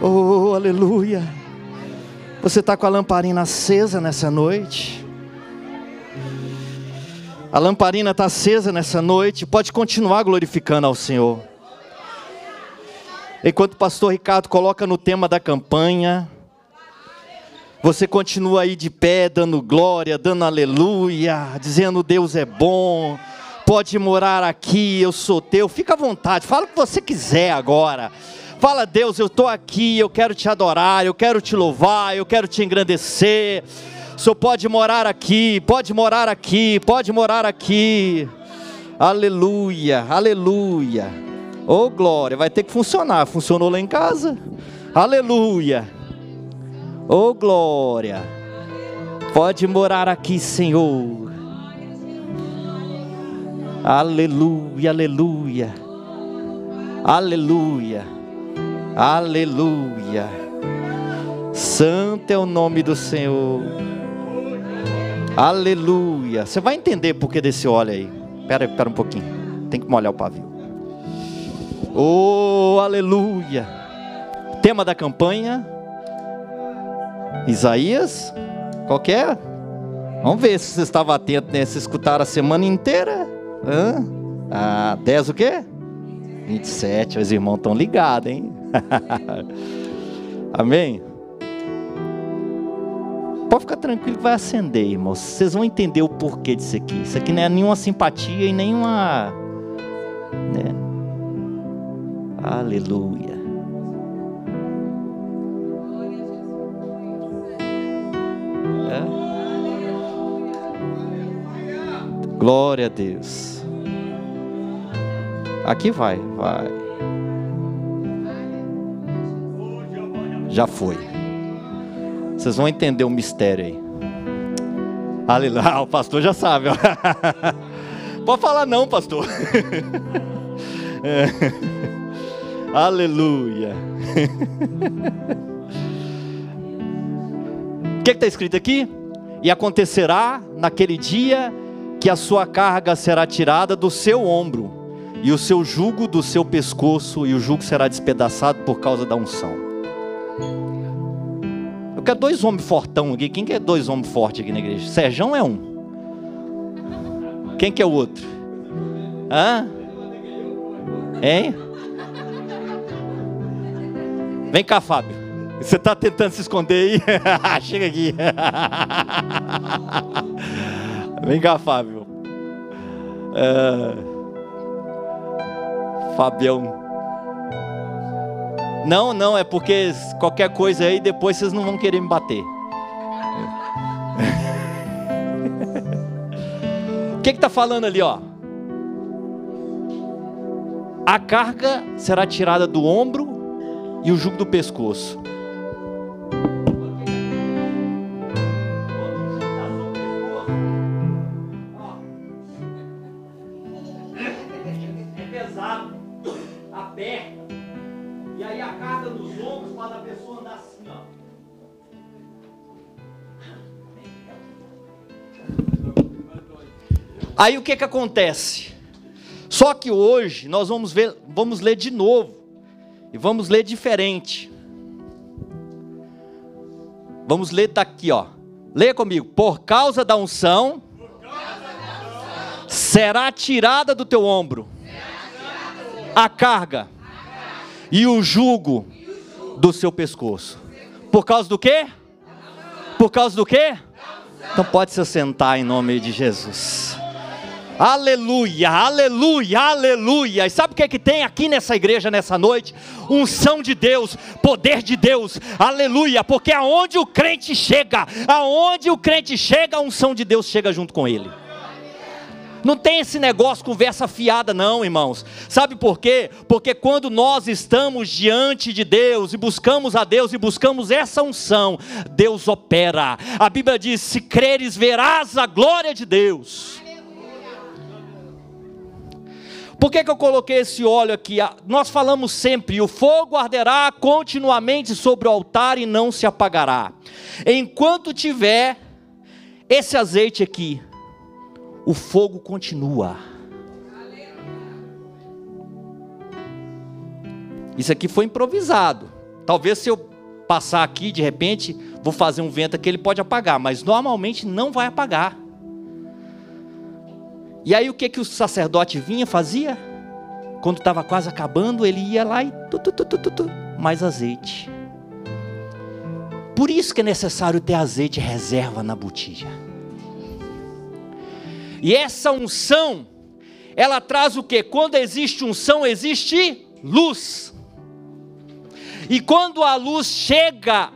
Oh, aleluia. Você está com a lamparina acesa nessa noite? A lamparina está acesa nessa noite. Pode continuar glorificando ao Senhor. Enquanto o pastor Ricardo coloca no tema da campanha, você continua aí de pé, dando glória, dando aleluia, dizendo Deus é bom, pode morar aqui, eu sou teu. Fica à vontade, fala o que você quiser agora. Fala, Deus, eu estou aqui, eu quero te adorar, eu quero te louvar, eu quero te engrandecer. O Senhor pode morar aqui, pode morar aqui, pode morar aqui. Aleluia, aleluia. Oh glória, vai ter que funcionar. Funcionou lá em casa? Aleluia. Oh glória. Pode morar aqui, Senhor. Aleluia, aleluia. Aleluia. Aleluia. Santo é o nome do Senhor. Aleluia. Você vai entender por que desse óleo aí. Espera, espera um pouquinho. Tem que molhar o pavio. Oh, aleluia. Tema da campanha Isaías, qual que é? Vamos ver se você estava atento, né? Se escutaram a semana inteira. Hã? Ah, 10 o quê? 27. Os irmãos estão ligados, hein? Amém? Pode ficar tranquilo que vai acender, irmãos. Vocês vão entender o porquê disso aqui. Isso aqui não é nenhuma simpatia e nenhuma. Né? Aleluia. Glória a Deus. Aqui vai, vai. Já foi. Vocês vão entender o mistério aí. Aleluia. Ah, o pastor já sabe. Ó. Pode falar não, pastor. É. Aleluia. O que está escrito aqui? E acontecerá naquele dia que a sua carga será tirada do seu ombro, e o seu jugo do seu pescoço, e o jugo será despedaçado por causa da unção. Eu quero dois homens fortão aqui. Quem quer dois homens fortes aqui na igreja? Serjão é um. Quem que é o outro? Hã? Hein? Vem cá, Fábio. Você está tentando se esconder aí? Chega aqui. Vem cá, Fábio. É... Fabião. Não, não, é porque qualquer coisa aí depois vocês não vão querer me bater. o que está falando ali, ó? A carga será tirada do ombro e o jugo do pescoço. Aí o que que acontece? Só que hoje nós vamos ver, vamos ler de novo e vamos ler diferente. Vamos ler daqui, ó. Leia comigo. Por causa da unção, será tirada do teu ombro a carga e o jugo do seu pescoço. Por causa do quê? Por causa do quê? Então pode se sentar em nome de Jesus. Aleluia, aleluia, aleluia. E sabe o que é que tem aqui nessa igreja nessa noite? Unção de Deus, poder de Deus. Aleluia, porque aonde o crente chega, aonde o crente chega, a unção de Deus chega junto com ele. Não tem esse negócio conversa fiada, não, irmãos. Sabe por quê? Porque quando nós estamos diante de Deus e buscamos a Deus e buscamos essa unção, Deus opera. A Bíblia diz: se creres, verás a glória de Deus. Por que, que eu coloquei esse óleo aqui? Nós falamos sempre: o fogo arderá continuamente sobre o altar e não se apagará. Enquanto tiver esse azeite aqui, o fogo continua. Isso aqui foi improvisado. Talvez se eu passar aqui de repente, vou fazer um vento que ele pode apagar, mas normalmente não vai apagar. E aí o que que o sacerdote vinha fazia? Quando estava quase acabando, ele ia lá e tu, tu, tu, mais azeite. Por isso que é necessário ter azeite reserva na botija. E essa unção, ela traz o que? Quando existe unção, existe luz. E quando a luz chega,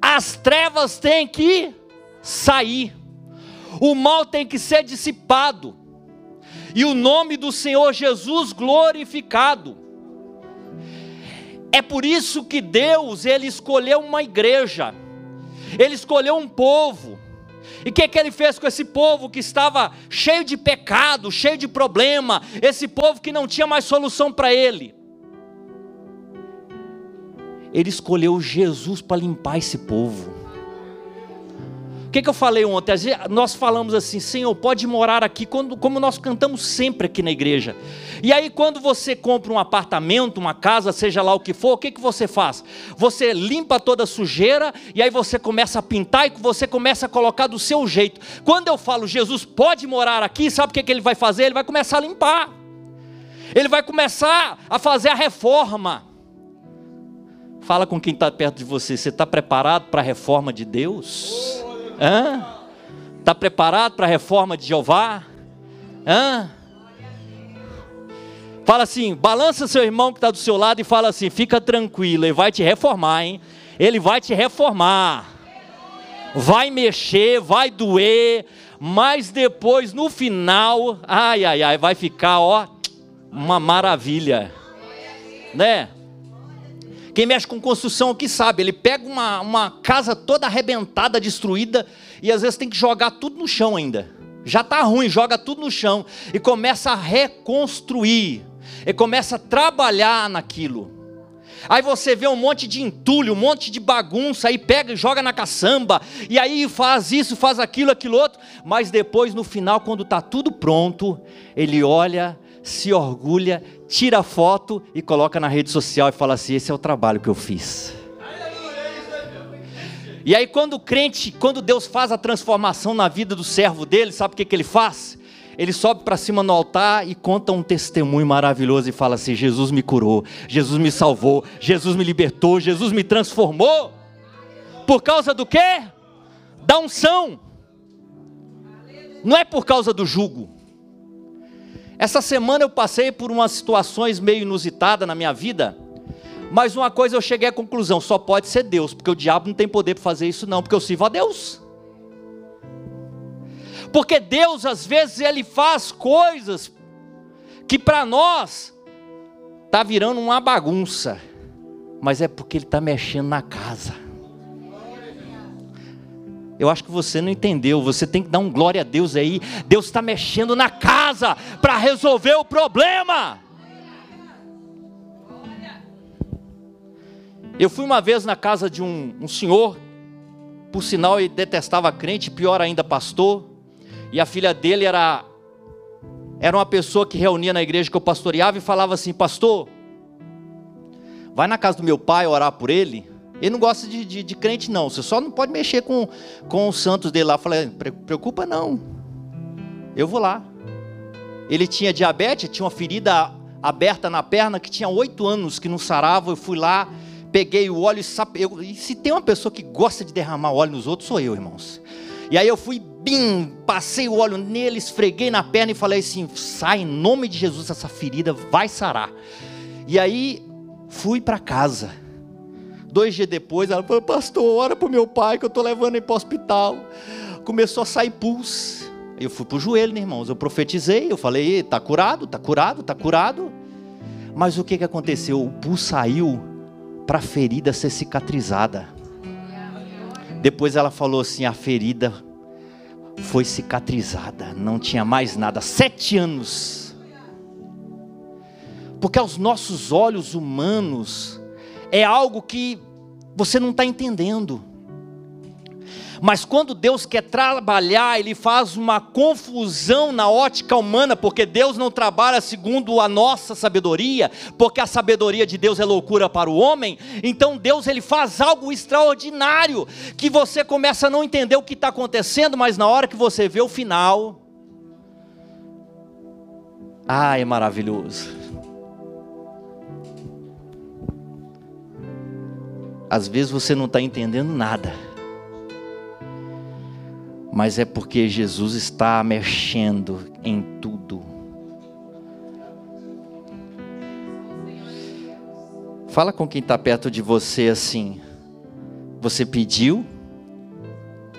as trevas têm que sair. O mal tem que ser dissipado. E o nome do Senhor Jesus glorificado. É por isso que Deus, ele escolheu uma igreja. Ele escolheu um povo e o que, que ele fez com esse povo que estava cheio de pecado, cheio de problema, esse povo que não tinha mais solução para ele? Ele escolheu Jesus para limpar esse povo que, que eu falei ontem? Nós falamos assim, Senhor, pode morar aqui, quando, como nós cantamos sempre aqui na igreja. E aí, quando você compra um apartamento, uma casa, seja lá o que for, o que, que você faz? Você limpa toda a sujeira, e aí você começa a pintar, e você começa a colocar do seu jeito. Quando eu falo, Jesus pode morar aqui, sabe o que, que ele vai fazer? Ele vai começar a limpar. Ele vai começar a fazer a reforma. Fala com quem está perto de você. Você está preparado para a reforma de Deus? Está preparado para a reforma de Jeová? Hã? Fala assim, balança seu irmão que está do seu lado e fala assim: fica tranquilo, ele vai te reformar, hein? Ele vai te reformar. Vai mexer, vai doer, mas depois no final, ai, ai, ai, vai ficar, ó, uma maravilha, né? Quem mexe com construção aqui sabe, ele pega uma, uma casa toda arrebentada, destruída, e às vezes tem que jogar tudo no chão ainda. Já está ruim, joga tudo no chão e começa a reconstruir, e começa a trabalhar naquilo. Aí você vê um monte de entulho, um monte de bagunça, aí pega e joga na caçamba, e aí faz isso, faz aquilo, aquilo outro, mas depois no final, quando está tudo pronto, ele olha, se orgulha tira a foto e coloca na rede social e fala assim: esse é o trabalho que eu fiz. E aí, quando o crente, quando Deus faz a transformação na vida do servo dele, sabe o que, que ele faz? Ele sobe para cima no altar e conta um testemunho maravilhoso e fala assim: Jesus me curou, Jesus me salvou, Jesus me libertou, Jesus me transformou. Por causa do quê? Da unção. Não é por causa do jugo. Essa semana eu passei por umas situações meio inusitadas na minha vida, mas uma coisa eu cheguei à conclusão: só pode ser Deus, porque o diabo não tem poder para fazer isso, não, porque eu sirvo a Deus. Porque Deus, às vezes, Ele faz coisas que para nós está virando uma bagunça, mas é porque Ele está mexendo na casa. Eu acho que você não entendeu. Você tem que dar um glória a Deus aí. Deus está mexendo na casa para resolver o problema. Eu fui uma vez na casa de um, um senhor, por sinal ele detestava crente, pior ainda pastor, e a filha dele era era uma pessoa que reunia na igreja que eu pastoreava e falava assim: Pastor, vai na casa do meu pai orar por ele. Ele não gosta de, de, de, crente, não. Você só não pode mexer com, com os santos dele lá. Falei, preocupa não. Eu vou lá. Ele tinha diabetes, tinha uma ferida aberta na perna que tinha oito anos que não sarava. Eu fui lá, peguei o óleo e, eu, e se tem uma pessoa que gosta de derramar óleo nos outros, sou eu, irmãos. E aí eu fui, bim, passei o óleo nele, esfreguei na perna e falei assim: sai em nome de Jesus, essa ferida vai sarar. E aí fui para casa. Dois dias depois, ela falou: Pastor, ora para o meu pai que eu estou levando ele para o hospital. Começou a sair pulso. Eu fui para o joelho, né, irmãos? Eu profetizei, eu falei: Está curado, está curado, está curado. Mas o que, que aconteceu? O pulso saiu para a ferida ser cicatrizada. Depois ela falou assim: a ferida foi cicatrizada, não tinha mais nada. Sete anos. Porque aos nossos olhos humanos, é algo que você não está entendendo. Mas quando Deus quer trabalhar, Ele faz uma confusão na ótica humana, porque Deus não trabalha segundo a nossa sabedoria, porque a sabedoria de Deus é loucura para o homem. Então Deus ele faz algo extraordinário, que você começa a não entender o que está acontecendo, mas na hora que você vê o final, ah, é maravilhoso. Às vezes você não está entendendo nada mas é porque Jesus está mexendo em tudo. Fala com quem está perto de você assim. Você pediu,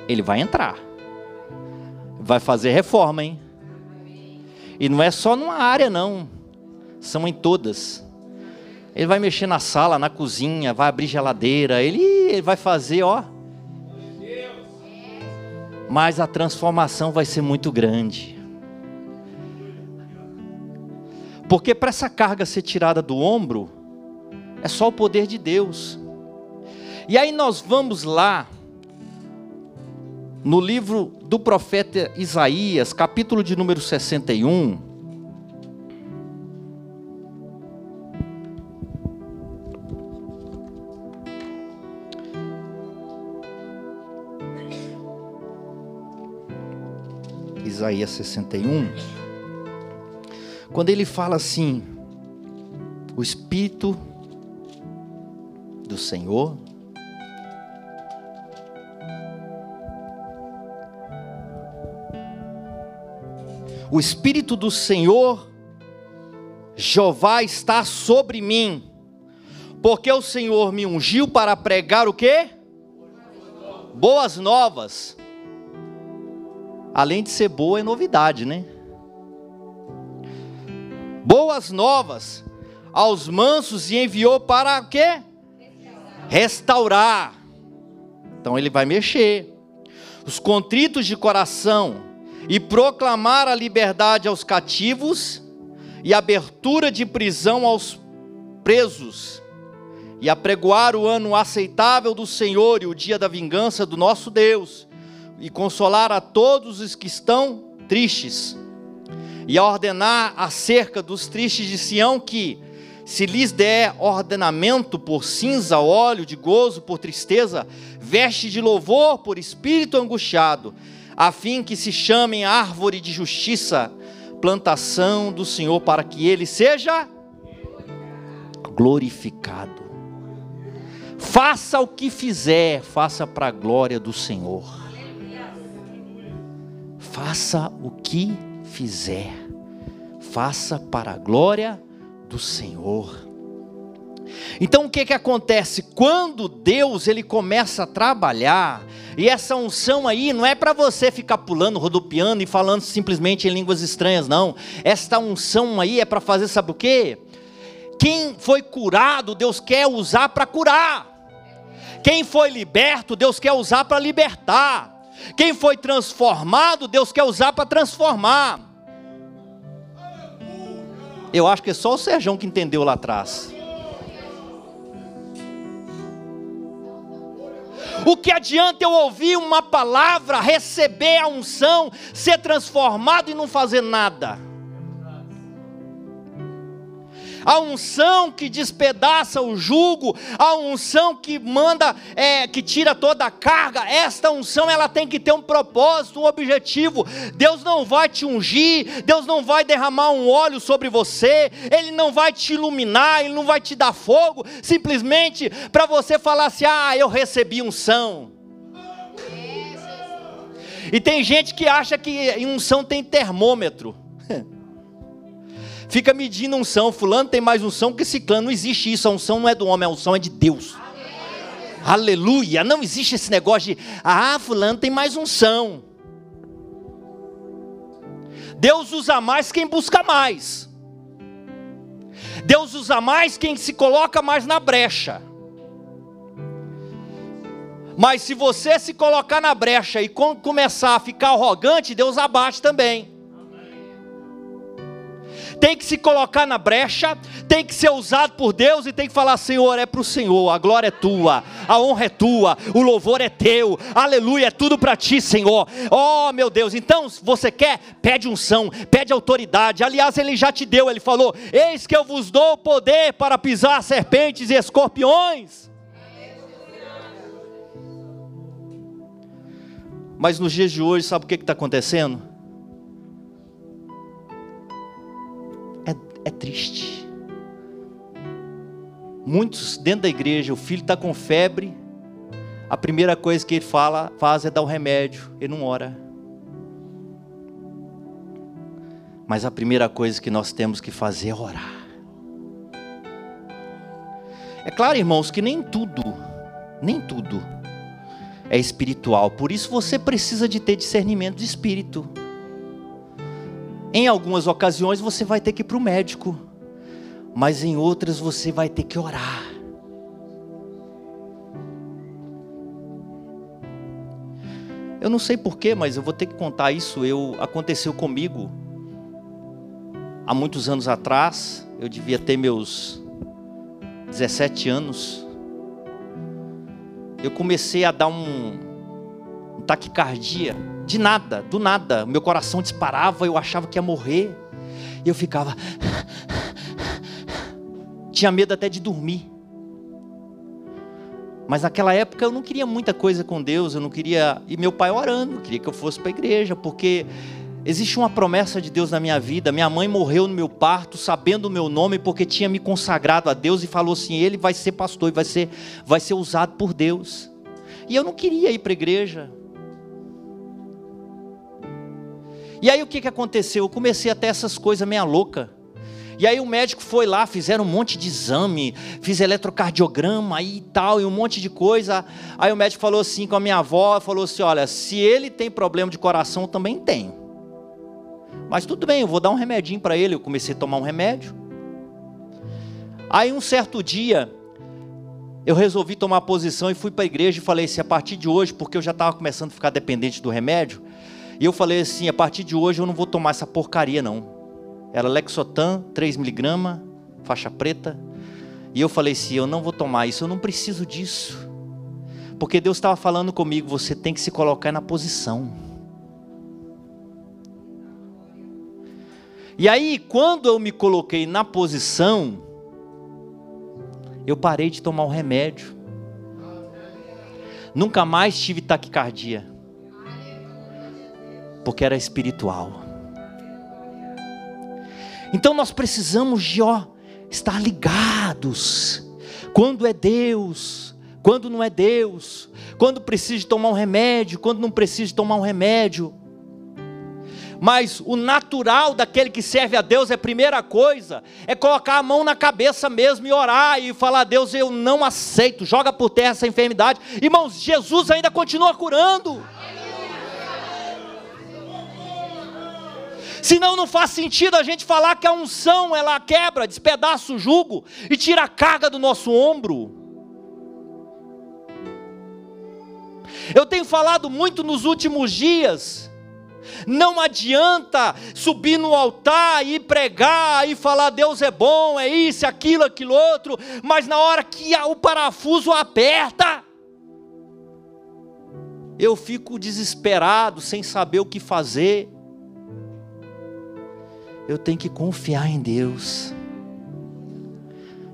ele vai entrar. Vai fazer reforma, hein? E não é só numa área, não. São em todas. Ele vai mexer na sala, na cozinha, vai abrir geladeira. Ele, ele vai fazer, ó mas a transformação vai ser muito grande. Porque para essa carga ser tirada do ombro, é só o poder de Deus. E aí nós vamos lá, no livro do profeta Isaías, capítulo de número 61. Isaías 61, quando ele fala assim: o Espírito do Senhor O Espírito do Senhor, Jeová, está sobre mim, porque o Senhor me ungiu para pregar o quê? Boas novas além de ser boa, é novidade, né? Boas novas aos mansos e enviou para o quê? Restaurar. Restaurar. Então ele vai mexer. Os contritos de coração e proclamar a liberdade aos cativos e abertura de prisão aos presos e apregoar o ano aceitável do Senhor e o dia da vingança do nosso Deus e consolar a todos os que estão tristes, e a ordenar acerca dos tristes de Sião que, se lhes der ordenamento por cinza, óleo de gozo por tristeza, veste de louvor por espírito angustiado, a fim que se chamem árvore de justiça, plantação do Senhor, para que ele seja glorificado. Faça o que fizer, faça para a glória do Senhor faça o que fizer, faça para a glória do Senhor. Então o que que acontece quando Deus ele começa a trabalhar? E essa unção aí não é para você ficar pulando, rodopiando e falando simplesmente em línguas estranhas, não. Esta unção aí é para fazer sabe o quê? Quem foi curado, Deus quer usar para curar. Quem foi liberto, Deus quer usar para libertar. Quem foi transformado, Deus quer usar para transformar. Eu acho que é só o Serjão que entendeu lá atrás. O que adianta eu ouvir uma palavra, receber a unção, ser transformado e não fazer nada? A unção que despedaça o jugo, a unção que manda, é, que tira toda a carga, esta unção ela tem que ter um propósito, um objetivo. Deus não vai te ungir, Deus não vai derramar um óleo sobre você, Ele não vai te iluminar, Ele não vai te dar fogo, simplesmente para você falar assim: ah, eu recebi unção. E tem gente que acha que unção tem termômetro. Fica medindo unção. Fulano tem mais unção que ciclano. Não existe isso. A unção não é do homem, a unção é de Deus. Aleluia. Não existe esse negócio de, ah, fulano tem mais unção. Deus usa mais quem busca mais. Deus usa mais quem se coloca mais na brecha. Mas se você se colocar na brecha e começar a ficar arrogante, Deus abate também. Tem que se colocar na brecha, tem que ser usado por Deus e tem que falar: Senhor, é para o Senhor, a glória é tua, a honra é tua, o louvor é teu, aleluia, é tudo para ti, Senhor. Oh, meu Deus, então, você quer, pede unção, pede autoridade. Aliás, ele já te deu, ele falou: Eis que eu vos dou poder para pisar serpentes e escorpiões. Mas nos dias de hoje, sabe o que está acontecendo? É, triste. Muitos dentro da igreja, o filho está com febre, a primeira coisa que ele fala, faz é dar o remédio, ele não ora. Mas a primeira coisa que nós temos que fazer é orar. É claro, irmãos, que nem tudo, nem tudo é espiritual. Por isso você precisa de ter discernimento de espírito. Em algumas ocasiões você vai ter que ir para o médico, mas em outras você vai ter que orar. Eu não sei porquê, mas eu vou ter que contar isso. Eu aconteceu comigo há muitos anos atrás. Eu devia ter meus 17 anos eu comecei a dar um, taquicardia, de nada, do nada. Meu coração disparava, eu achava que ia morrer. E eu ficava. Tinha medo até de dormir. Mas naquela época eu não queria muita coisa com Deus, eu não queria. E meu pai orando, queria que eu fosse para a igreja, porque Existe uma promessa de Deus na minha vida. Minha mãe morreu no meu parto, sabendo o meu nome, porque tinha me consagrado a Deus e falou assim: ele vai ser pastor e vai ser, vai ser usado por Deus. E eu não queria ir para a igreja. E aí o que, que aconteceu? Eu comecei a ter essas coisas meia louca. E aí o médico foi lá, fizeram um monte de exame, fiz eletrocardiograma e tal, e um monte de coisa. Aí o médico falou assim com a minha avó, falou assim: olha, se ele tem problema de coração, eu também tenho. Mas tudo bem, eu vou dar um remedinho para ele. Eu comecei a tomar um remédio. Aí um certo dia, eu resolvi tomar posição e fui para a igreja e falei assim: a partir de hoje, porque eu já estava começando a ficar dependente do remédio, e eu falei assim: a partir de hoje eu não vou tomar essa porcaria não. Era Lexotan, 3mg, faixa preta. E eu falei assim: eu não vou tomar isso, eu não preciso disso. Porque Deus estava falando comigo: você tem que se colocar na posição. E aí, quando eu me coloquei na posição, eu parei de tomar o remédio. Nunca mais tive taquicardia. Porque era espiritual. Então nós precisamos de ó, estar ligados. Quando é Deus, quando não é Deus, quando precisa tomar um remédio, quando não precisa tomar um remédio mas o natural daquele que serve a Deus é a primeira coisa, é colocar a mão na cabeça mesmo e orar e falar: Deus, eu não aceito, joga por terra essa enfermidade. Irmãos, Jesus ainda continua curando. Senão não faz sentido a gente falar que a unção ela quebra, despedaça o jugo e tira a carga do nosso ombro. Eu tenho falado muito nos últimos dias não adianta subir no altar e pregar e falar Deus é bom, é isso, aquilo, aquilo outro, mas na hora que o parafuso aperta, eu fico desesperado, sem saber o que fazer. Eu tenho que confiar em Deus.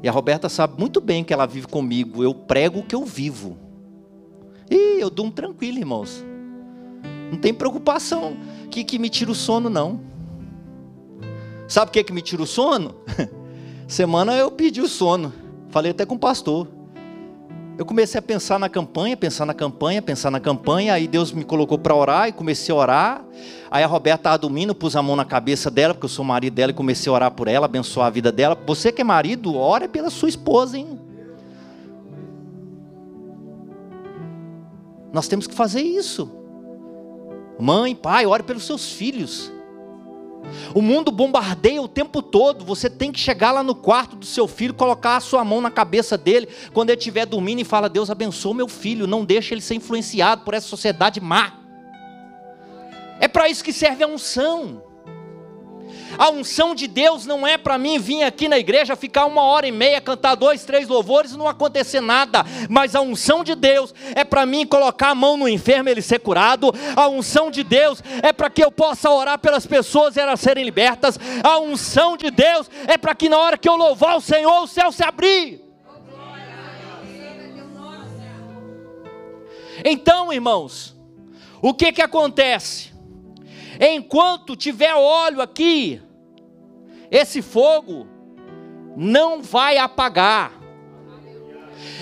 E a Roberta sabe muito bem que ela vive comigo. Eu prego o que eu vivo. E eu durmo tranquilo, irmãos. Não tem preocupação que, que me tira o sono, não. Sabe o que, que me tira o sono? Semana eu pedi o sono. Falei até com o pastor. Eu comecei a pensar na campanha, pensar na campanha, pensar na campanha. Aí Deus me colocou para orar e comecei a orar. Aí a Roberta estava dormindo, pus a mão na cabeça dela, porque eu sou marido dela, e comecei a orar por ela, abençoar a vida dela. Você que é marido, ora pela sua esposa, hein? Nós temos que fazer isso. Mãe, pai, ore pelos seus filhos. O mundo bombardeia o tempo todo. Você tem que chegar lá no quarto do seu filho, colocar a sua mão na cabeça dele quando ele estiver dormindo e fala: Deus abençoe meu filho, não deixe ele ser influenciado por essa sociedade má. É para isso que serve a unção. A unção de Deus não é para mim vir aqui na igreja, ficar uma hora e meia, cantar dois, três louvores e não acontecer nada. Mas a unção de Deus é para mim colocar a mão no enfermo e ele ser curado. A unção de Deus é para que eu possa orar pelas pessoas e elas serem libertas. A unção de Deus é para que na hora que eu louvar o Senhor, o céu se abrir. Então, irmãos, o que que acontece? Enquanto tiver óleo aqui, esse fogo não vai apagar.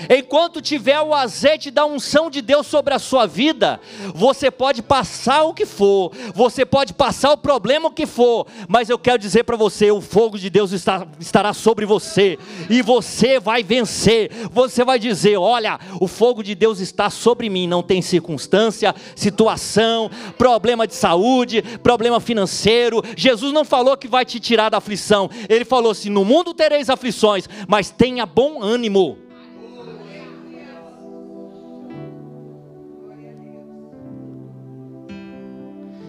Enquanto tiver o azeite da unção de Deus sobre a sua vida, você pode passar o que for, você pode passar o problema que for, mas eu quero dizer para você: o fogo de Deus está, estará sobre você, e você vai vencer. Você vai dizer: Olha, o fogo de Deus está sobre mim, não tem circunstância, situação, problema de saúde, problema financeiro. Jesus não falou que vai te tirar da aflição, ele falou assim: No mundo tereis aflições, mas tenha bom ânimo.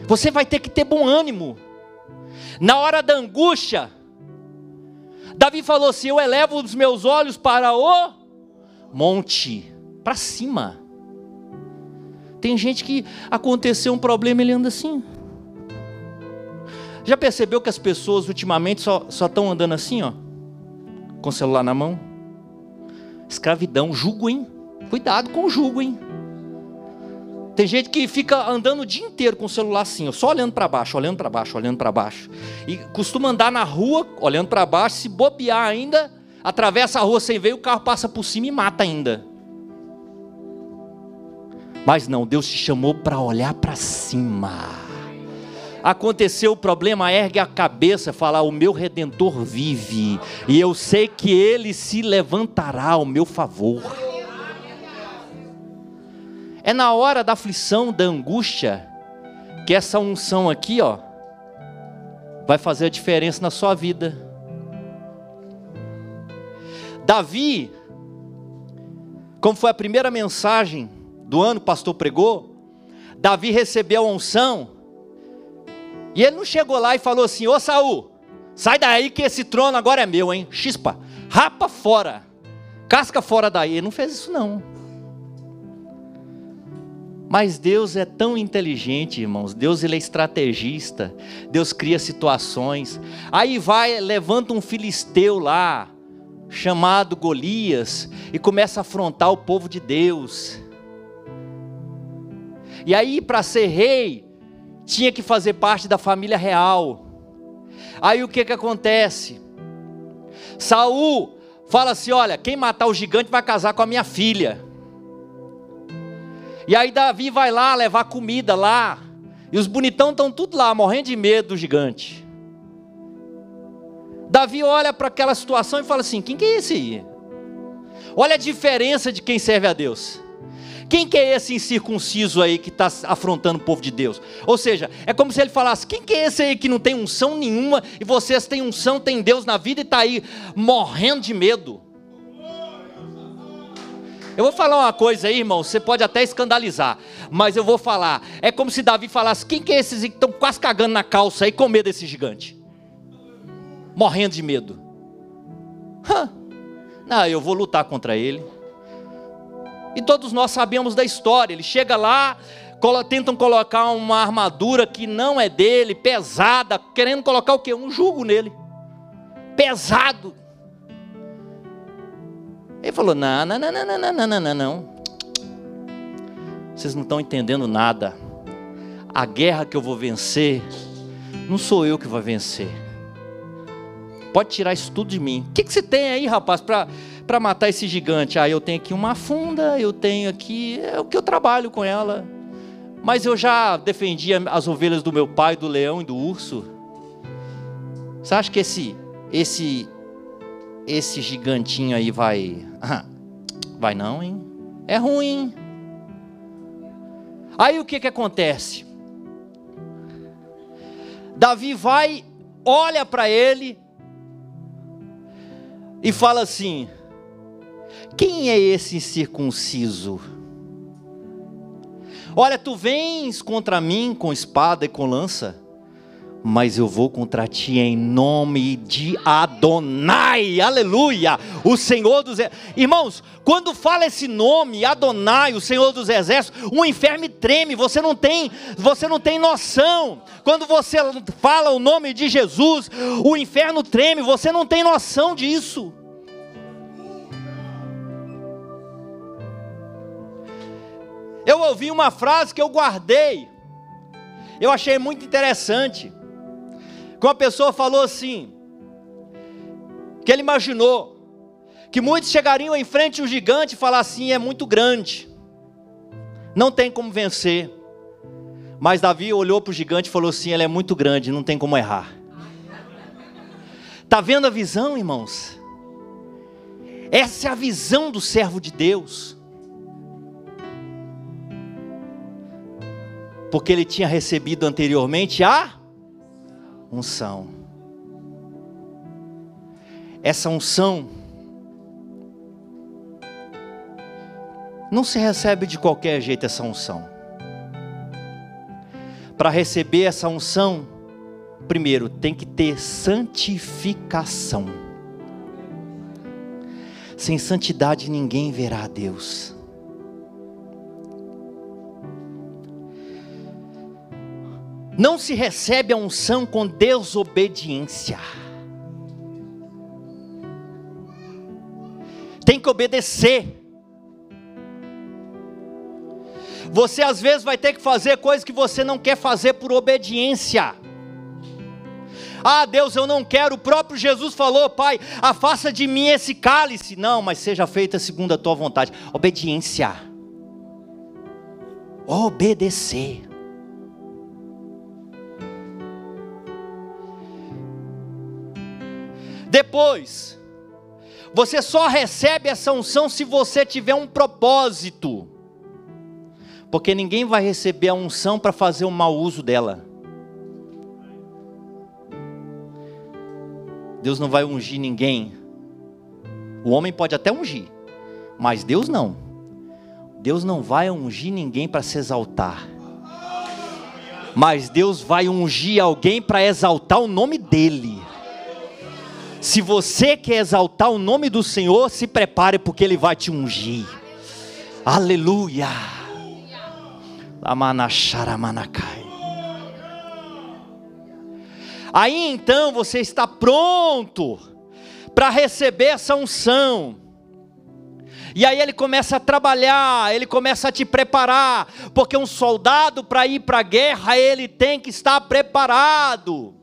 Você vai ter que ter bom ânimo. Na hora da angústia, Davi falou assim: Eu elevo os meus olhos para o monte, para cima. Tem gente que aconteceu um problema, ele anda assim. Já percebeu que as pessoas ultimamente só estão andando assim, ó? Com o celular na mão? Escravidão, jugo, hein? Cuidado com o jugo, hein? Tem gente que fica andando o dia inteiro com o celular assim, só olhando para baixo, olhando para baixo, olhando para baixo. E costuma andar na rua, olhando para baixo, se bobear ainda, atravessa a rua sem ver, o carro passa por cima e mata ainda. Mas não, Deus te chamou para olhar para cima. Aconteceu o problema, ergue a cabeça, falar: O meu redentor vive, e eu sei que ele se levantará ao meu favor. É na hora da aflição, da angústia, que essa unção aqui, ó, vai fazer a diferença na sua vida. Davi, como foi a primeira mensagem do ano, o pastor pregou, Davi recebeu a unção, e ele não chegou lá e falou assim: Ô Saul, sai daí que esse trono agora é meu, hein? Chispa, rapa fora, casca fora daí. Ele não fez isso, não. Mas Deus é tão inteligente, irmãos. Deus ele é estrategista. Deus cria situações. Aí vai, levanta um filisteu lá, chamado Golias, e começa a afrontar o povo de Deus. E aí, para ser rei, tinha que fazer parte da família real. Aí o que que acontece? Saul fala assim: olha, quem matar o gigante vai casar com a minha filha. E aí Davi vai lá levar comida lá. E os bonitão estão tudo lá, morrendo de medo do gigante. Davi olha para aquela situação e fala assim: quem que é esse aí? Olha a diferença de quem serve a Deus. Quem que é esse incircunciso aí que está afrontando o povo de Deus? Ou seja, é como se ele falasse: quem que é esse aí que não tem unção nenhuma e vocês têm unção, tem Deus na vida e está aí morrendo de medo? Eu vou falar uma coisa aí, irmão, você pode até escandalizar, mas eu vou falar. É como se Davi falasse: quem que é esses que estão quase cagando na calça aí com medo desse gigante? Morrendo de medo. Hã? Não, eu vou lutar contra ele. E todos nós sabemos da história. Ele chega lá, tentam colocar uma armadura que não é dele, pesada, querendo colocar o quê? Um jugo nele. Pesado. Ele falou: não, não, não, não, não, não, não, não. Vocês não estão entendendo nada. A guerra que eu vou vencer, não sou eu que vou vencer. Pode tirar isso tudo de mim. O que, que você tem aí, rapaz, para matar esse gigante? Ah, eu tenho aqui uma funda, eu tenho aqui. É o que eu trabalho com ela. Mas eu já defendi as ovelhas do meu pai, do leão e do urso. Você acha que esse, esse, esse gigantinho aí vai Vai não, hein? É ruim. Aí o que que acontece? Davi vai, olha para ele e fala assim: Quem é esse incircunciso? Olha, tu vens contra mim com espada e com lança, mas eu vou contra ti em nome de Adonai, aleluia, o Senhor dos. Irmãos, quando fala esse nome, Adonai, o Senhor dos Exércitos, o inferno treme, você não tem, você não tem noção. Quando você fala o nome de Jesus, o inferno treme, você não tem noção disso. Eu ouvi uma frase que eu guardei, eu achei muito interessante que uma pessoa falou assim, que ele imaginou que muitos chegariam em frente ao gigante e falar assim, é muito grande, não tem como vencer. Mas Davi olhou para o gigante e falou assim, ele é muito grande, não tem como errar. Está vendo a visão, irmãos? Essa é a visão do servo de Deus. Porque ele tinha recebido anteriormente a unção. Essa unção não se recebe de qualquer jeito essa unção. Para receber essa unção, primeiro tem que ter santificação. Sem santidade ninguém verá a Deus. Não se recebe a unção com desobediência. Tem que obedecer. Você às vezes vai ter que fazer coisas que você não quer fazer por obediência. Ah, Deus, eu não quero. O próprio Jesus falou, Pai, afasta de mim esse cálice. Não, mas seja feita segundo a tua vontade. Obediência. Obedecer. Depois, você só recebe essa unção se você tiver um propósito. Porque ninguém vai receber a unção para fazer o um mau uso dela. Deus não vai ungir ninguém. O homem pode até ungir, mas Deus não. Deus não vai ungir ninguém para se exaltar. Mas Deus vai ungir alguém para exaltar o nome dEle. Se você quer exaltar o nome do Senhor, se prepare porque Ele vai te ungir. Aleluia. Aí então você está pronto para receber essa unção. E aí ele começa a trabalhar, ele começa a te preparar, porque um soldado para ir para a guerra, ele tem que estar preparado.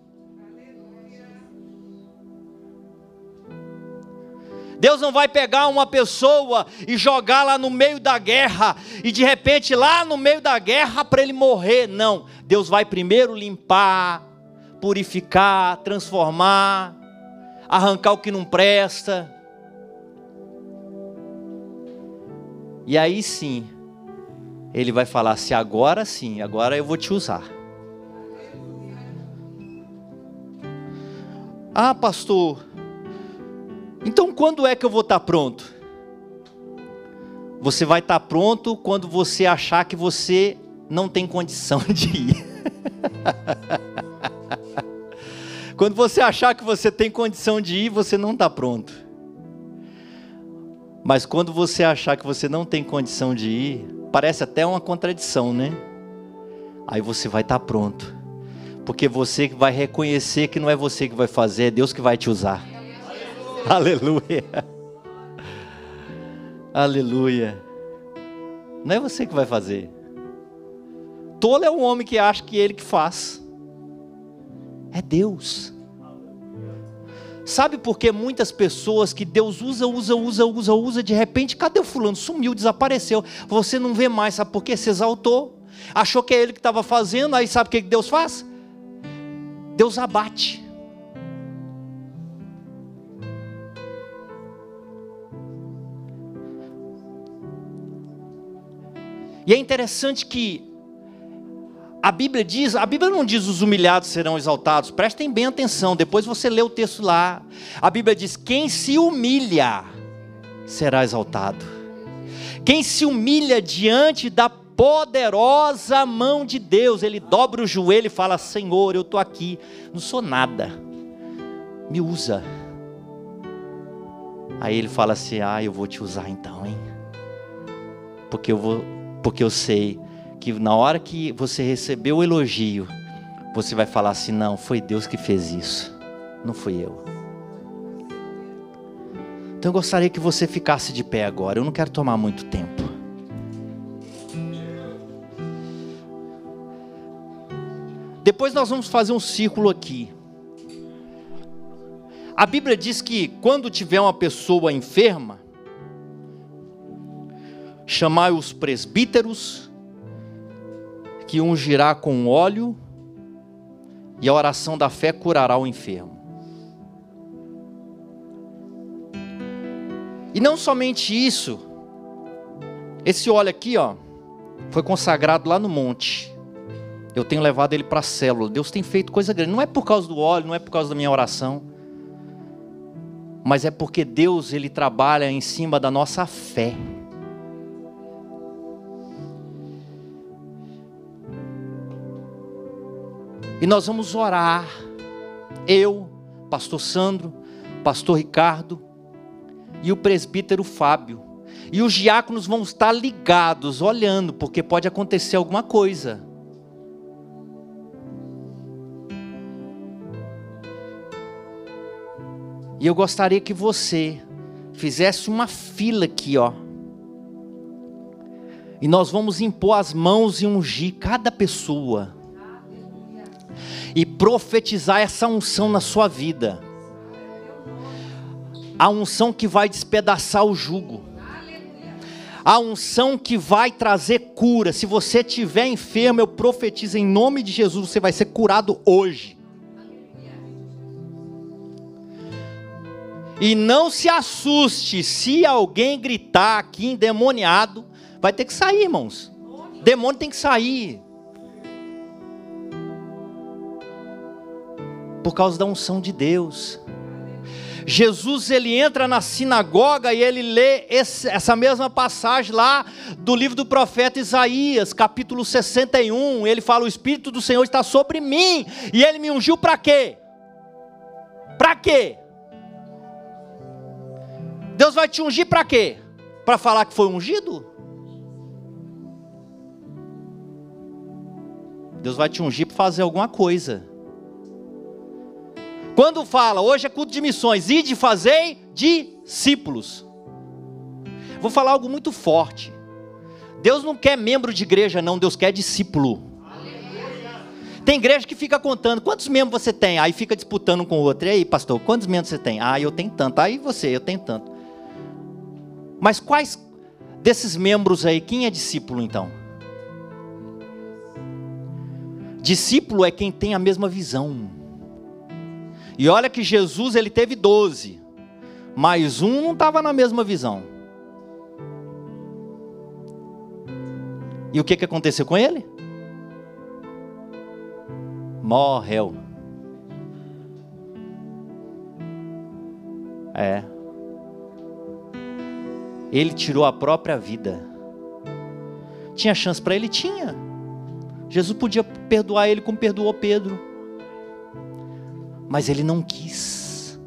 Deus não vai pegar uma pessoa e jogar lá no meio da guerra e de repente lá no meio da guerra para ele morrer. Não. Deus vai primeiro limpar, purificar, transformar, arrancar o que não presta. E aí sim, ele vai falar: se agora sim, agora eu vou te usar. Ah, pastor, então, quando é que eu vou estar pronto? Você vai estar pronto quando você achar que você não tem condição de ir. quando você achar que você tem condição de ir, você não está pronto. Mas quando você achar que você não tem condição de ir, parece até uma contradição, né? Aí você vai estar pronto. Porque você vai reconhecer que não é você que vai fazer, é Deus que vai te usar. Aleluia. Aleluia. Não é você que vai fazer. Tolo é um homem que acha que é ele que faz. É Deus. Sabe por que muitas pessoas que Deus usa, usa, usa, usa, usa, de repente, cadê o fulano? Sumiu, desapareceu. Você não vê mais, sabe por quê? Se exaltou. Achou que é ele que estava fazendo, aí sabe o que Deus faz? Deus abate. E é interessante que a Bíblia diz, a Bíblia não diz os humilhados serão exaltados. Prestem bem atenção, depois você lê o texto lá. A Bíblia diz: quem se humilha será exaltado. Quem se humilha diante da poderosa mão de Deus. Ele dobra o joelho e fala: Senhor, eu estou aqui, não sou nada, me usa. Aí ele fala assim: Ah, eu vou te usar então, hein? Porque eu vou, porque eu sei que na hora que você receber o elogio, você vai falar assim: Não, foi Deus que fez isso, não fui eu. Então eu gostaria que você ficasse de pé agora. Eu não quero tomar muito tempo. Depois nós vamos fazer um círculo aqui. A Bíblia diz que quando tiver uma pessoa enferma, chamai os presbíteros, que ungirá com óleo, e a oração da fé curará o enfermo. E não somente isso, esse óleo aqui, ó, foi consagrado lá no monte. Eu tenho levado ele para a célula. Deus tem feito coisa grande. Não é por causa do óleo, não é por causa da minha oração, mas é porque Deus ele trabalha em cima da nossa fé. E nós vamos orar. Eu, pastor Sandro, pastor Ricardo, e o presbítero Fábio. E os diáconos vão estar ligados, olhando, porque pode acontecer alguma coisa. E eu gostaria que você fizesse uma fila aqui, ó. E nós vamos impor as mãos e ungir cada pessoa. E profetizar essa unção na sua vida a unção que vai despedaçar o jugo, a unção que vai trazer cura. Se você estiver enfermo, eu profetizo em nome de Jesus, você vai ser curado hoje. E não se assuste se alguém gritar aqui endemoniado, vai ter que sair, irmãos. Demônio tem que sair. Por causa da unção de Deus. Jesus ele entra na sinagoga e ele lê esse, essa mesma passagem lá do livro do profeta Isaías, capítulo 61. Ele fala: O Espírito do Senhor está sobre mim e ele me ungiu para quê? Para quê? Deus vai te ungir para quê? Para falar que foi ungido? Deus vai te ungir para fazer alguma coisa. Quando fala, hoje é culto de missões, e de fazer discípulos. Vou falar algo muito forte. Deus não quer membro de igreja, não, Deus quer discípulo. Tem igreja que fica contando quantos membros você tem, aí fica disputando um com o outro. E aí, pastor, quantos membros você tem? Ah, eu tenho tanto. Aí você, eu tenho tanto. Mas quais desses membros aí, quem é discípulo então? Discípulo é quem tem a mesma visão. E olha que Jesus ele teve doze, mas um não estava na mesma visão. E o que, que aconteceu com ele? Morreu. É. Ele tirou a própria vida. Tinha chance para ele? Tinha. Jesus podia perdoar ele como perdoou Pedro mas ele não quis.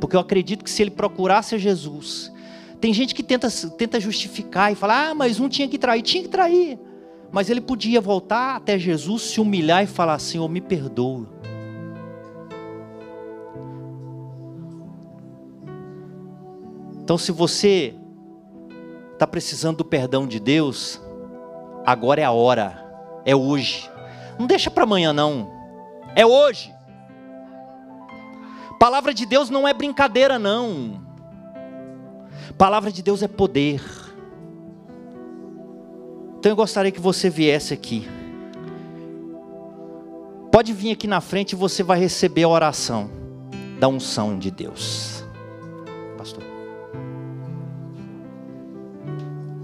Porque eu acredito que se ele procurasse a Jesus, tem gente que tenta, tenta justificar e falar: ah, mas um tinha que trair, tinha que trair. Mas ele podia voltar até Jesus, se humilhar e falar: Senhor, me perdoa. Então, se você está precisando do perdão de Deus, agora é a hora, é hoje. Não deixa para amanhã, não. É hoje. Palavra de Deus não é brincadeira, não. Palavra de Deus é poder. Então eu gostaria que você viesse aqui. Pode vir aqui na frente e você vai receber a oração da unção de Deus.